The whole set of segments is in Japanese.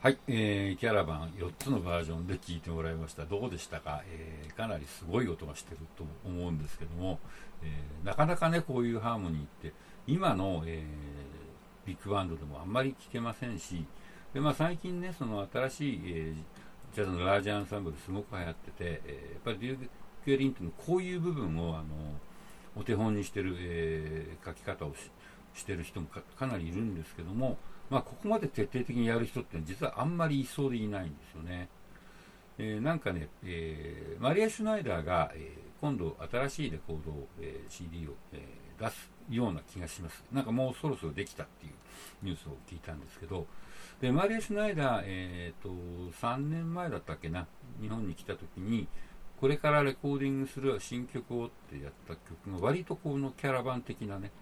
はい、えー、キャラバン4つのバージョンで聴いてもらいました。どうでしたか、えー、かなりすごい音がしてると思うんですけども、えー、なかなかね、こういうハーモニーって、今の、えー、ビッグバンドでもあんまり聴けませんし、でまあ、最近ね、その新しい、えー、ジャズのラージアンサンブルすごく流行ってて、えー、やっぱりデューク・エリントのこういう部分をあのお手本にしてる、えー、書き方をししてる人もかなりいるんですけども、まあ、ここまで徹底的にやる人って実はあんまりいそうでいないんですよね。えー、なんかね、えー、マリア・シュナイダーが、えー、今度新しいレコードを、え CD を、え出すような気がします。なんかもうそろそろできたっていうニュースを聞いたんですけど、でマリア・シュナイダー、えーと、3年前だったっけな、日本に来た時に、これからレコーディングする新曲をってやった曲が割とこのキャラバン的なね、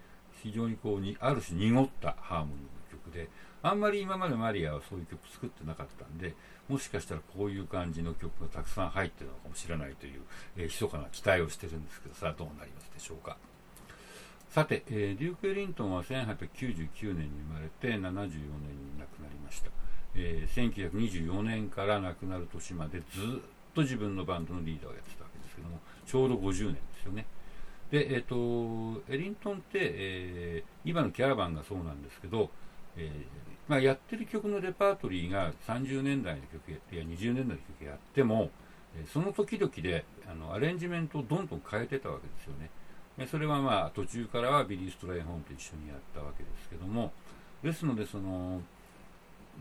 非常にこうにある種濁ったハーモニーの曲であんまり今までマリアはそういう曲作ってなかったんでもしかしたらこういう感じの曲がたくさん入ってるのかもしれないという、えー、密かな期待をしてるんですけどさあどうなりますでしょうか。さて、えー、デューク・エリントンは1899年に生まれて74年に亡くなりました、えー、1924年から亡くなる年までずっと自分のバンドのリーダーをやってたわけですけどもちょうど50年ですよね。で、えーと、エリントンって、えー、今のキャラバンがそうなんですけど、えー、まあ、やってる曲のレパートリーが30年代の曲やや20年代の曲やっても、えその時々であのアレンジメントをどんどん変えてたわけですよね。でそれはまあ途中からはビリー・ストライホーンと一緒にやったわけですけども、ですのでその、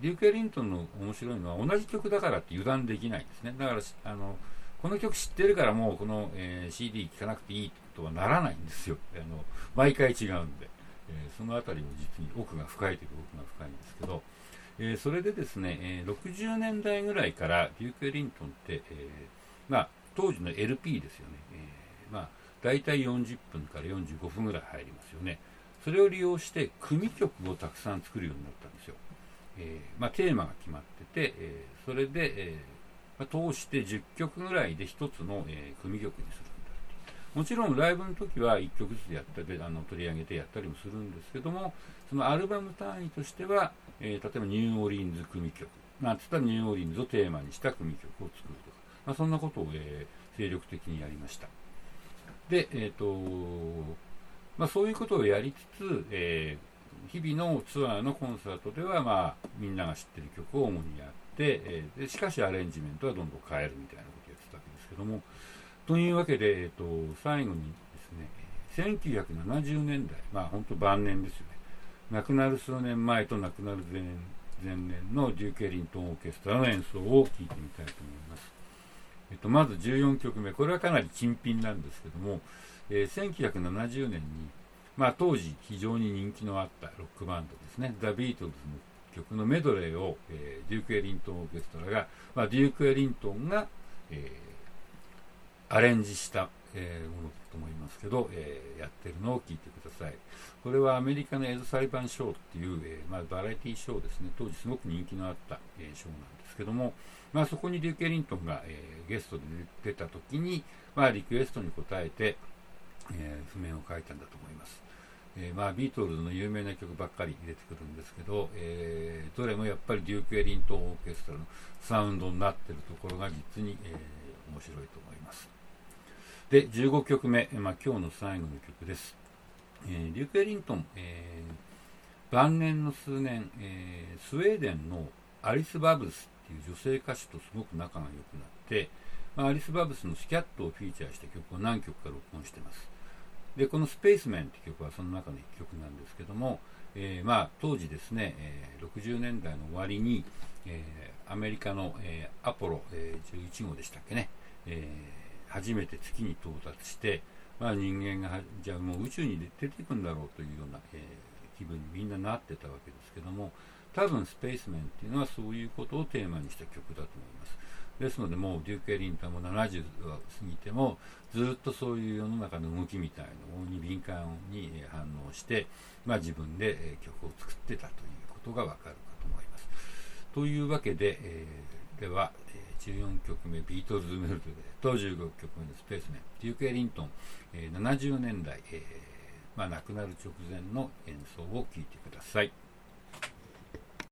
デューク・エリントンの面白いのは同じ曲だからって油断できないんですね。だからあのこの曲知ってるからもうこの、えー、CD 聴かなくていいとはならないんですよ。あの毎回違うんで。えー、その辺りも実に奥が深いというか奥が深いんですけど、えー、それでですね、えー、60年代ぐらいからデューク・エリントンって、えまあ、当時の LP ですよね、えまあ、大体40分から45分ぐらい入りますよねそれを利用して組曲をたくさん作るようになったんですよ、えまあ、テーマが決まってて、えそれで、えまあ、通して10曲ぐらいで1つの、え組曲にする。もちろんライブの時は1曲ずつやったりあの取り上げてやったりもするんですけどもそのアルバム単位としては、えー、例えばニューオーリンズ組曲なんつったらニューオーリンズをテーマにした組曲を作るとか、まあ、そんなことを、えー、精力的にやりました。で、えーとまあ、そういうことをやりつつ、え、日々のツアーのコンサートでは、まあ、みんなが知ってる曲を主にやっ、え、しかしアレンジメントはどんどん変えるみたいなことをやってたわけですけどもというわけで、えっと、最後にですね、1970年代、まあ本当晩年ですよね、亡くなる数年前と亡くなる前前年のデューケリントンオーケストラの演奏を聴いてみたいと思います。えっと、まず14曲目、これはかなり珍品なんですけども、えー、1970年に、まあ、当時非常に人気のあったロックバンドですね、ザ・ビートルズの曲のメドレーを、えー、デューク・エリントンオーケストラが、まあ、デューク・エリントンが、えーアレンジした、えー、ものだと思いますけど、えー、やってるのを聞いてください。これはアメリカのエズ裁判ショーっていう、えー、まあ、バラエティショーですね、当時すごく人気のあった、えショーなんですけども、まあ、そこにデューケ・リントンが、えゲストで出た時に、まあ、リクエストに応えて、え譜面を書いたんだと思います。えー、まあ、ビートルズの有名な曲ばっかり出てくるんですけど、えー、どれもやっぱりデューク・エリントンオーケストラのサウンドになってるところが実に、えー、面白いと思います。で、15曲目、まあ、今日の最後の曲です。えー、デューク・エリントン、え、晩年の数年、え、スウェーデンのアリス・バブスっていう女性歌手とすごく仲が良くなって、まあ、アリス・バブスのスキャットをフィーチャーした曲を何曲か録音してます。で、このスペースメンって曲はその中の1曲なんですけども、えー、まあ、当時ですね、え、60年代の終わりに、えー、アメリカの、えアポロ、え11号でしたっけね、え初めて月に到達して、まあ、人間がじゃあもう宇宙に出ていくんだろうというような、え、気分にみんななってたわけですけども多分スペースメンっていうのはそういうことをテーマにした曲だと思います。ですのでもうデューク・エリンタンも70は過ぎてもずっとそういう世の中の動きみたいなのに敏感に反応して、まあ、自分で曲を作ってたということがわかるかと思いますというわけで、えー、では、14曲目ビートルズメルトでと15曲目のスペースメンデューク・エリントン、え、70年代、えーまあ、亡くなる直前の演奏を聴いてください。